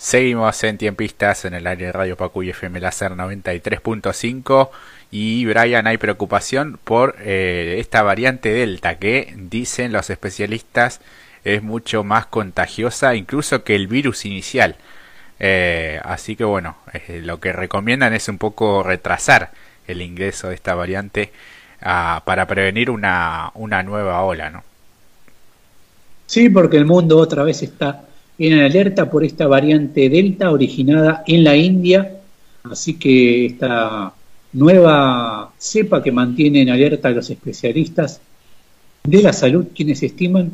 Seguimos en tiempistas en el área de Radio Pacuy FM Láser 93.5 y Brian hay preocupación por eh, esta variante Delta que dicen los especialistas es mucho más contagiosa incluso que el virus inicial. Eh, así que bueno, eh, lo que recomiendan es un poco retrasar el ingreso de esta variante ah, para prevenir una, una nueva ola, ¿no? Sí, porque el mundo otra vez está en alerta por esta variante Delta originada en la India, así que esta nueva cepa que mantiene en alerta a los especialistas de la salud, quienes estiman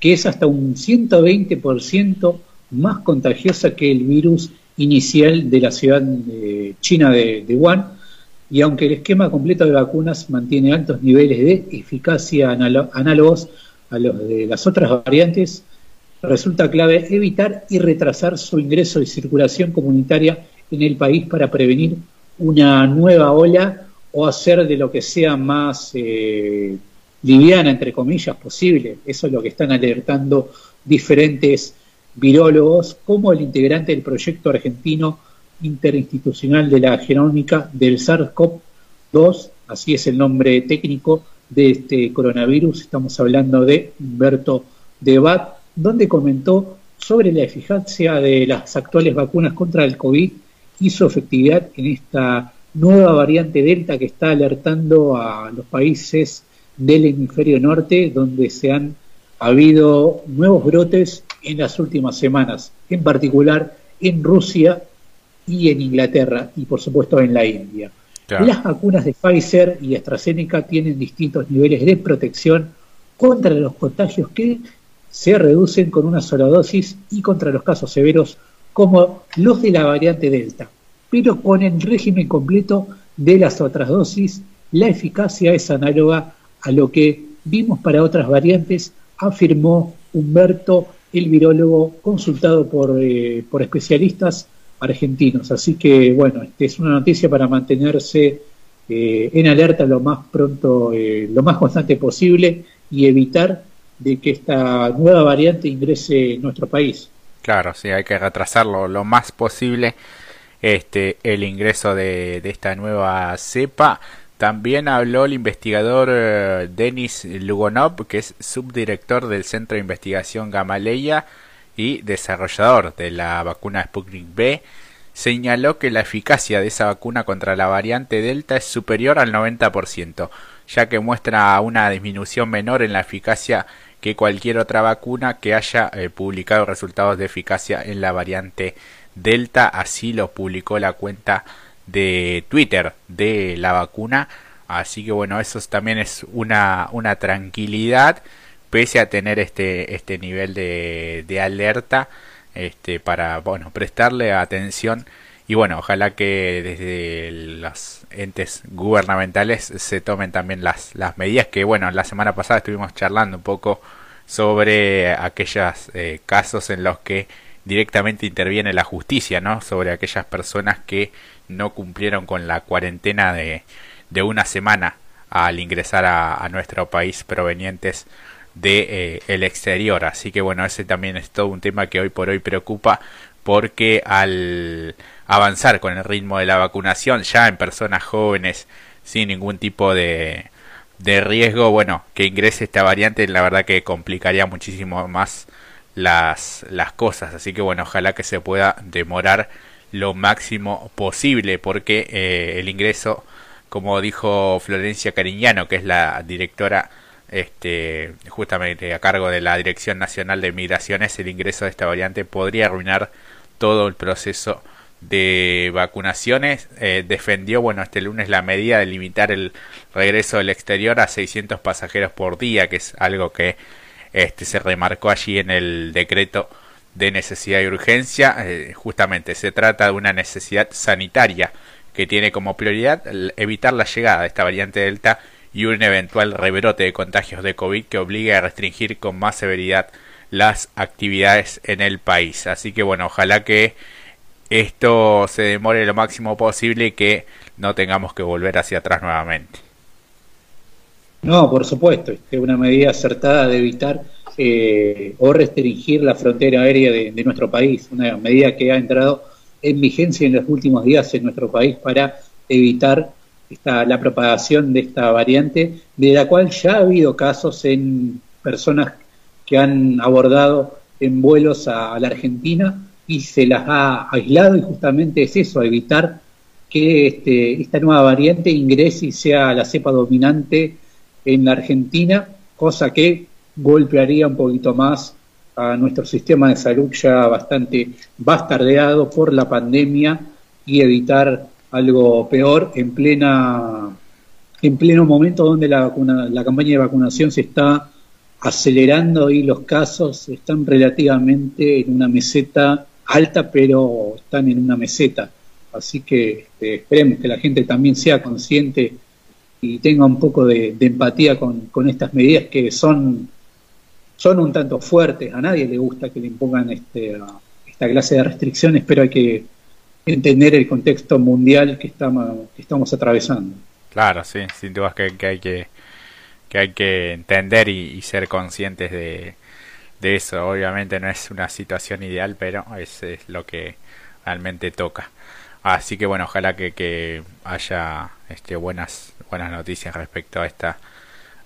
que es hasta un 120% más contagiosa que el virus inicial de la ciudad de china de, de Wuhan, y aunque el esquema completo de vacunas mantiene altos niveles de eficacia análogos a los de las otras variantes, resulta clave evitar y retrasar su ingreso y circulación comunitaria en el país para prevenir una nueva ola o hacer de lo que sea más eh, liviana, entre comillas, posible. Eso es lo que están alertando diferentes virólogos, como el integrante del proyecto argentino interinstitucional de la genómica del SARS-CoV-2, así es el nombre técnico de este coronavirus, estamos hablando de Humberto Debat, donde comentó sobre la eficacia de las actuales vacunas contra el COVID y su efectividad en esta nueva variante Delta que está alertando a los países del hemisferio norte, donde se han habido nuevos brotes en las últimas semanas, en particular en Rusia y en Inglaterra y por supuesto en la India. Las vacunas de Pfizer y AstraZeneca tienen distintos niveles de protección contra los contagios que se reducen con una sola dosis y contra los casos severos como los de la variante Delta. Pero con el régimen completo de las otras dosis, la eficacia es análoga a lo que vimos para otras variantes, afirmó Humberto, el virólogo consultado por, eh, por especialistas argentinos. Así que, bueno, este es una noticia para mantenerse eh, en alerta lo más pronto, eh, lo más constante posible y evitar de que esta nueva variante ingrese en nuestro país. Claro, sí, hay que retrasarlo lo más posible este el ingreso de, esta nueva cepa. También habló el investigador eh, Denis Lugonov, que es subdirector del Centro de Investigación Gamaleya y desarrollador de la vacuna Sputnik B. Señaló que la eficacia de esa vacuna contra la variante Delta es superior al 90%, ya que muestra una disminución menor en la eficacia que cualquier otra vacuna que haya eh, publicado resultados de eficacia en la variante Delta. Así lo publicó la cuenta de Twitter de la vacuna. Así que bueno, eso también es una, una tranquilidad pese a tener este, este nivel de, de alerta este, para bueno, prestarle atención y bueno, ojalá que desde los entes gubernamentales se tomen también las, las medidas que, bueno, la semana pasada estuvimos charlando un poco sobre aquellos eh, casos en los que directamente interviene la justicia, ¿no? Sobre aquellas personas que no cumplieron con la cuarentena de, de una semana al ingresar a, nuestro país provenientes de eh, el exterior. Así que bueno, ese también es todo un tema que hoy por hoy preocupa porque al avanzar con el ritmo de la vacunación ya en personas jóvenes sin ningún tipo de, de riesgo, bueno, que ingrese esta variante, la verdad que complicaría muchísimo más las, las cosas. Así que bueno, ojalá que se pueda demorar lo máximo posible, porque eh, el ingreso, como dijo Florencia Cariñano, que es la directora este, justamente a cargo de la Dirección Nacional de Migraciones, el ingreso de esta variante podría arruinar todo el proceso de vacunaciones eh, defendió bueno este lunes la medida de limitar el regreso del exterior a 600 pasajeros por día que es algo que este se remarcó allí en el decreto de necesidad y urgencia eh, justamente se trata de una necesidad sanitaria que tiene como prioridad evitar la llegada de esta variante delta y un eventual rebrote de contagios de COVID que obligue a restringir con más severidad las actividades en el país. Así que bueno, ojalá que esto se demore lo máximo posible y que no tengamos que volver hacia atrás nuevamente. No, por supuesto, es una medida acertada de evitar eh, o restringir la frontera aérea de, nuestro país, una medida que ha entrado en vigencia en los últimos días en nuestro país para evitar esta, la propagación de esta variante, de la cual ya ha habido casos en personas que han abordado en vuelos a, la Argentina y se las ha aislado y justamente es eso, evitar que este, esta nueva variante ingrese y sea la cepa dominante en la Argentina, cosa que golpearía un poquito más a nuestro sistema de salud ya bastante bastardeado por la pandemia y evitar algo peor en plena en pleno momento donde la, la campaña de vacunación se está acelerando y los casos están relativamente en una meseta alta, pero están en una meseta. Así que este, esperemos que la gente también sea consciente y tenga un poco de, empatía con, estas medidas que son son un tanto fuertes, a nadie le gusta que le impongan este, esta clase de restricciones, pero hay que entender el contexto mundial que estamos, que estamos atravesando. Claro, sí, sin dudas que, hay que que hay que entender y, ser conscientes de, de, eso. Obviamente no es una situación ideal, pero es, es, lo que realmente toca. Así que bueno, ojalá que, que haya este, buenas, buenas noticias respecto a esta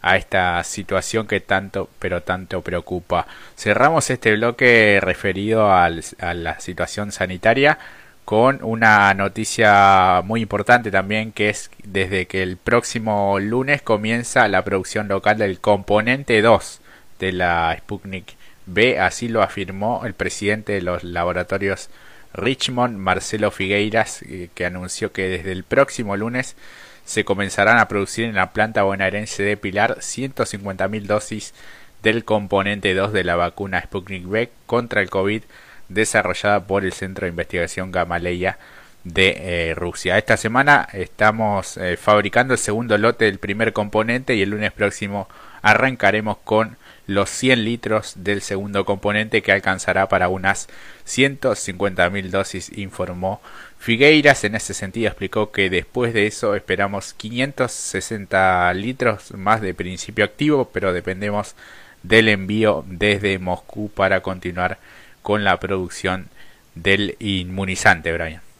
a esta situación que tanto, pero tanto preocupa. Cerramos este bloque referido al, a la situación sanitaria con una noticia muy importante también que es desde que el próximo lunes comienza la producción local del componente 2 de la Sputnik B, así lo afirmó el presidente de los laboratorios Richmond, Marcelo Figueiras, eh, que anunció que desde el próximo lunes se comenzarán a producir en la planta bonaerense de Pilar 150.000 dosis del componente 2 de la vacuna Sputnik V contra el COVID desarrollada por el Centro de Investigación Gamaleya de eh, Rusia. Esta semana estamos eh, fabricando el segundo lote del primer componente y el lunes próximo arrancaremos con los 100 litros del segundo componente que alcanzará para unas 150.000 dosis, informó Figueiras. En ese sentido explicó que después de eso esperamos 560 litros más de principio activo, pero dependemos del envío desde Moscú para continuar con la producción del inmunizante, Brian.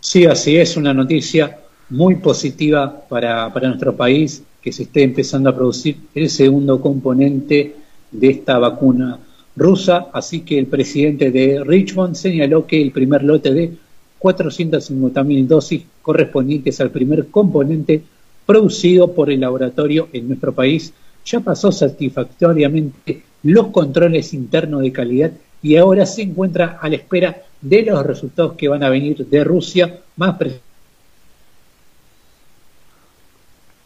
Sí, así es, una noticia muy positiva para, para nuestro país que se esté empezando a producir el segundo componente de esta vacuna rusa, así que el presidente de Richmond señaló que el primer lote de 450.000 dosis correspondientes al primer componente producido por el laboratorio en nuestro país ya pasó satisfactoriamente los controles internos de calidad y ahora se encuentra a la espera de los resultados que van a venir de Rusia, más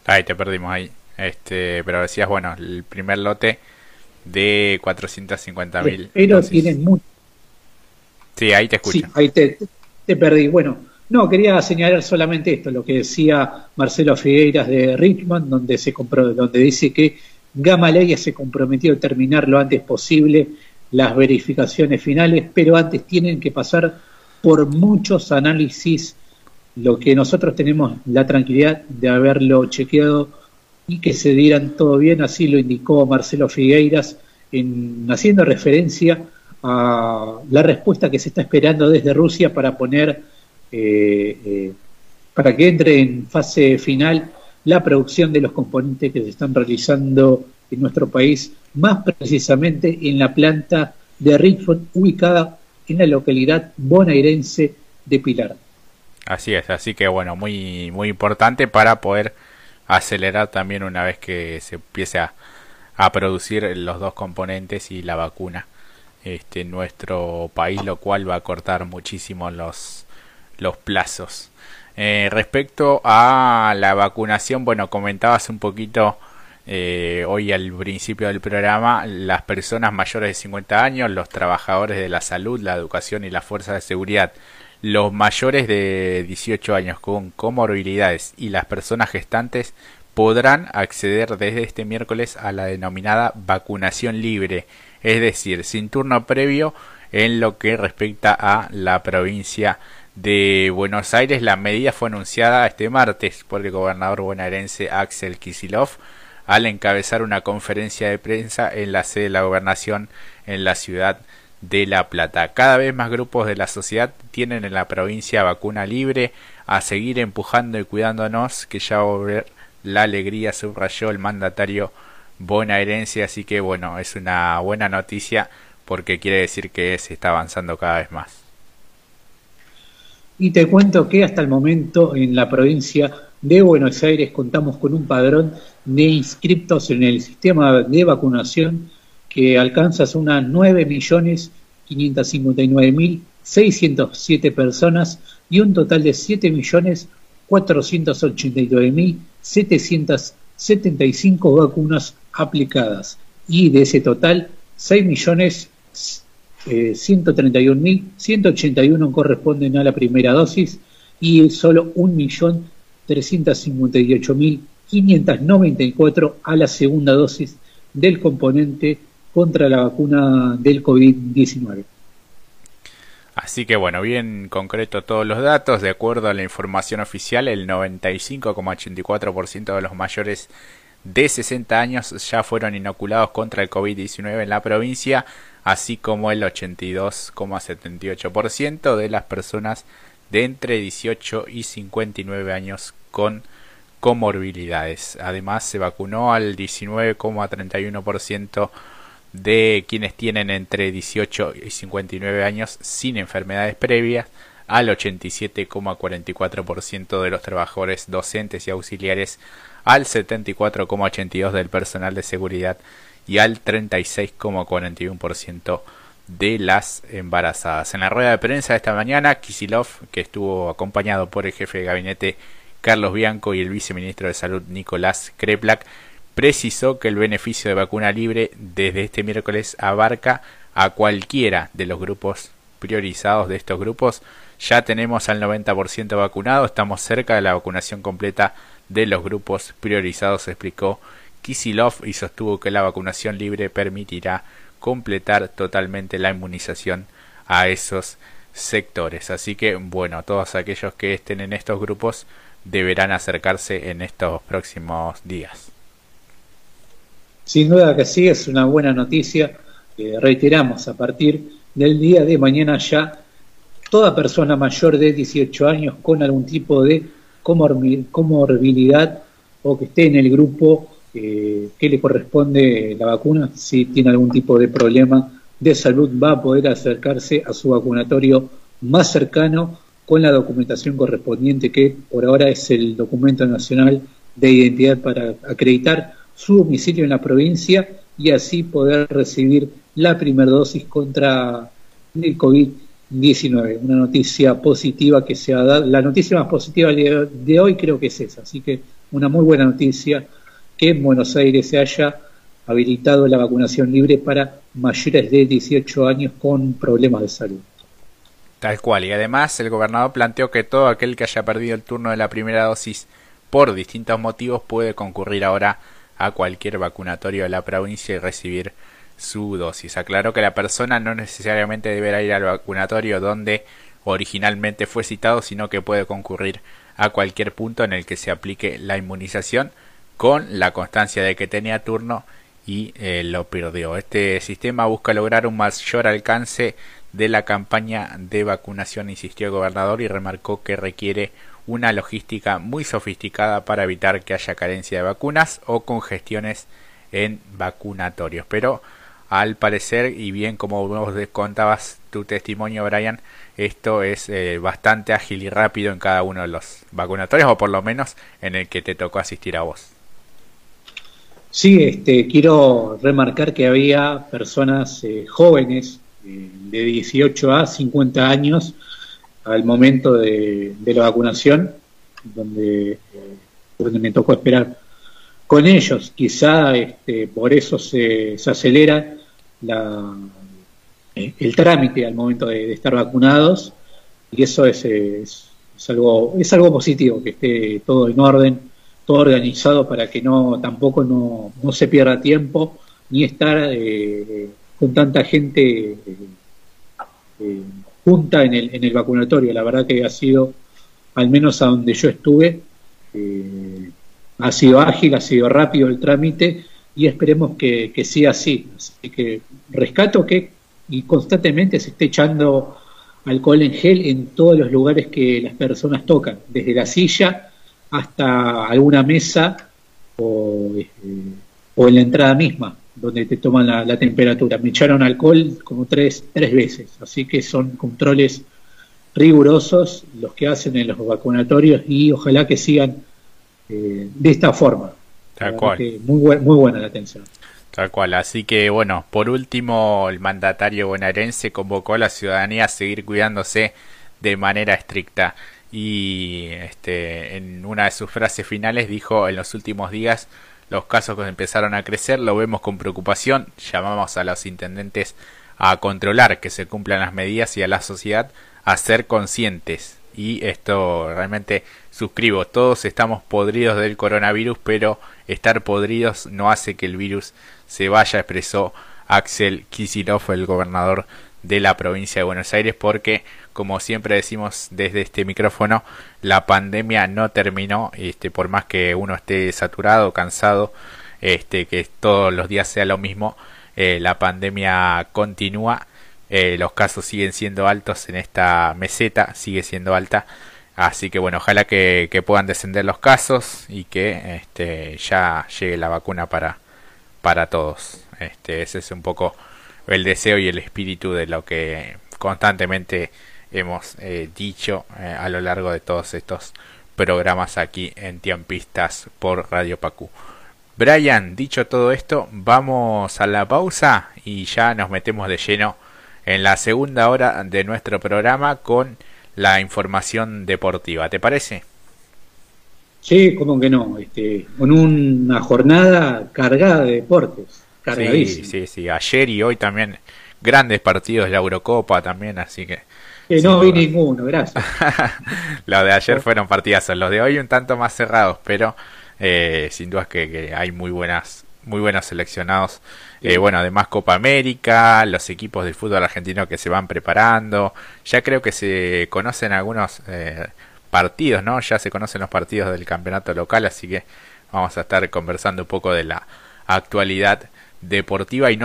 Ahí te perdimos ahí. Este, pero decías, bueno, el primer lote de 450 mil. Pero tienen mucho. Sí, ahí te escucho. Sí, ahí te, te, perdí. Bueno, no, quería señalar solamente esto, lo que decía Marcelo Figueiras de Richmond, donde, se compró, donde dice que Gamaleya se comprometió a terminar lo antes posible las verificaciones finales, pero antes tienen que pasar por muchos análisis lo que nosotros tenemos la tranquilidad de haberlo chequeado y que se dieran todo bien, así lo indicó Marcelo Figueiras, en, haciendo referencia a la respuesta que se está esperando desde Rusia para poner, eh, eh, para que entre en fase final la producción de los componentes que se están realizando en nuestro país, más precisamente en la planta de Richmond, ubicada en la localidad bonaerense de Pilar. Así es, así que bueno, muy, muy importante para poder acelerar también una vez que se empiece a, a producir los dos componentes y la vacuna este, en nuestro país, lo cual va a cortar muchísimo los, los plazos. Eh, respecto a la vacunación, bueno, comentabas un poquito eh, hoy al principio del programa, las personas mayores de 50 años, los trabajadores de la salud, la educación y las fuerzas de seguridad los mayores de 18 años con comorbilidades y las personas gestantes podrán acceder desde este miércoles a la denominada vacunación libre, es decir, sin turno previo en lo que respecta a la provincia de Buenos Aires. La medida fue anunciada este martes por el gobernador bonaerense Axel Kisilov al encabezar una conferencia de prensa en la sede de la gobernación en la ciudad de La Plata. Cada vez más grupos de la sociedad tienen en la provincia vacuna libre a seguir empujando y cuidándonos que ya va a volver la alegría, subrayó el mandatario bonaerense, así que bueno, es una buena noticia porque quiere decir que se está avanzando cada vez más. Y te cuento que hasta el momento en la provincia de Buenos Aires contamos con un padrón de inscriptos en el sistema de vacunación que alcanza unas 9.559.607 personas y un total de 7.489.775 vacunas aplicadas. Y de ese total, 6.131.181 corresponden a la primera dosis y solo 1.358.594 a la segunda dosis del componente contra la vacuna del COVID-19. Así que bueno, bien concreto todos los datos. De acuerdo a la información oficial, el 95,84% de los mayores de 60 años ya fueron inoculados contra el COVID-19 en la provincia, así como el 82,78% de las personas de entre 18 y 59 años con comorbilidades. Además, se vacunó al 19,31% de quienes tienen entre 18 y 59 años sin enfermedades previas, al 87,44% de los trabajadores docentes y auxiliares, al 74,82% del personal de seguridad y al 36,41% de las embarazadas. En la rueda de prensa de esta mañana, Kisilov, que estuvo acompañado por el jefe de gabinete Carlos Bianco y el viceministro de Salud Nicolás Kreplak, precisó que el beneficio de vacuna libre desde este miércoles abarca a cualquiera de los grupos priorizados de estos grupos. Ya tenemos al 90% vacunado, estamos cerca de la vacunación completa de los grupos priorizados, explicó Kisilov y sostuvo que la vacunación libre permitirá completar totalmente la inmunización a esos sectores. Así que, bueno, todos aquellos que estén en estos grupos deberán acercarse en estos próximos días. Sin duda que sí, es una buena noticia. reiteramos, a partir del día de mañana ya toda persona mayor de 18 años con algún tipo de comorbilidad o que esté en el grupo eh, que le corresponde la vacuna, si tiene algún tipo de problema de salud, va a poder acercarse a su vacunatorio más cercano con la documentación correspondiente, que por ahora es el documento nacional de identidad para acreditar su domicilio en la provincia y así poder recibir la primera dosis contra el COVID-19. Una noticia positiva que se ha dado. La noticia más positiva de hoy creo que es esa. Así que una muy buena noticia que en Buenos Aires se haya habilitado la vacunación libre para mayores de 18 años con problemas de salud. Tal cual, y además el gobernador planteó que todo aquel que haya perdido el turno de la primera dosis por distintos motivos puede concurrir ahora a cualquier vacunatorio de la provincia y recibir su dosis. Aclaró que la persona no necesariamente deberá ir al vacunatorio donde originalmente fue citado, sino que puede concurrir a cualquier punto en el que se aplique la inmunización con la constancia de que tenía turno y eh, lo perdió. Este sistema busca lograr un mayor alcance de la campaña de vacunación, insistió el gobernador y remarcó que requiere una logística muy sofisticada para evitar que haya carencia de vacunas o congestiones en vacunatorios. Pero al parecer, y bien como vos contabas tu testimonio, Brian, esto es eh, bastante ágil y rápido en cada uno de los vacunatorios, o por lo menos en el que te tocó asistir a vos. Sí, este, quiero remarcar que había personas eh, jóvenes eh, de 18 a 50 años al momento de, la vacunación, donde, donde me tocó esperar con ellos. Quizá este, por eso se, se acelera la, el trámite al momento de, estar vacunados y eso es, es, algo, es algo positivo, que esté todo en orden, todo organizado para que no tampoco no, no se pierda tiempo ni estar eh, con tanta gente eh, junta en el, en el vacunatorio. La verdad que ha sido, al menos a donde yo estuve, eh, ha sido ágil, ha sido rápido el trámite y esperemos que, que sea así. Así que rescato que y constantemente se esté echando alcohol en gel en todos los lugares que las personas tocan, desde la silla hasta alguna mesa o, este, o en la entrada misma, donde te toman la, temperatura. Me echaron alcohol como tres, tres veces, así que son controles rigurosos los que hacen en los vacunatorios y ojalá que sigan eh, de esta forma. Tal cual. muy, muy buena la atención. Tal cual, así que bueno, por último, el mandatario bonaerense convocó a la ciudadanía a seguir cuidándose de manera estricta y este, en una de sus frases finales dijo en los últimos días los casos que empezaron a crecer, lo vemos con preocupación, llamamos a los intendentes a controlar que se cumplan las medidas y a la sociedad a ser conscientes. Y esto realmente suscribo, todos estamos podridos del coronavirus, pero estar podridos no hace que el virus se vaya, expresó Axel Kisilov, el gobernador de la provincia de Buenos Aires, porque, como siempre decimos desde este micrófono, la pandemia no terminó, este, por más que uno esté saturado, cansado, este, que todos los días sea lo mismo, eh, la pandemia continúa, eh, los casos siguen siendo altos en esta meseta, sigue siendo alta, así que bueno, ojalá que, puedan descender los casos y que este, ya llegue la vacuna para, para todos. Este, ese es un poco el deseo y el espíritu de lo que constantemente hemos eh, dicho eh, a lo largo de todos estos programas aquí en Tiempistas por Radio Pacú. Brian, dicho todo esto, vamos a la pausa y ya nos metemos de lleno en la segunda hora de nuestro programa con la información deportiva. ¿Te parece? Sí, como que no, este, con una jornada cargada de deportes, cargadísima. Sí, sí, sí, ayer y hoy también grandes partidos de la Eurocopa también, así que... Que no vi ninguno, gracias. los de ayer fueron partidazos, los de hoy un tanto más cerrados, pero eh, sin duda que, que, hay muy buenas, muy buenos seleccionados. Eh, bueno, además Copa América, los equipos de fútbol argentino que se van preparando, ya creo que se conocen algunos... Eh, partidos, ¿no? Ya se conocen los partidos del campeonato local, así que vamos a estar conversando un poco de la actualidad deportiva y no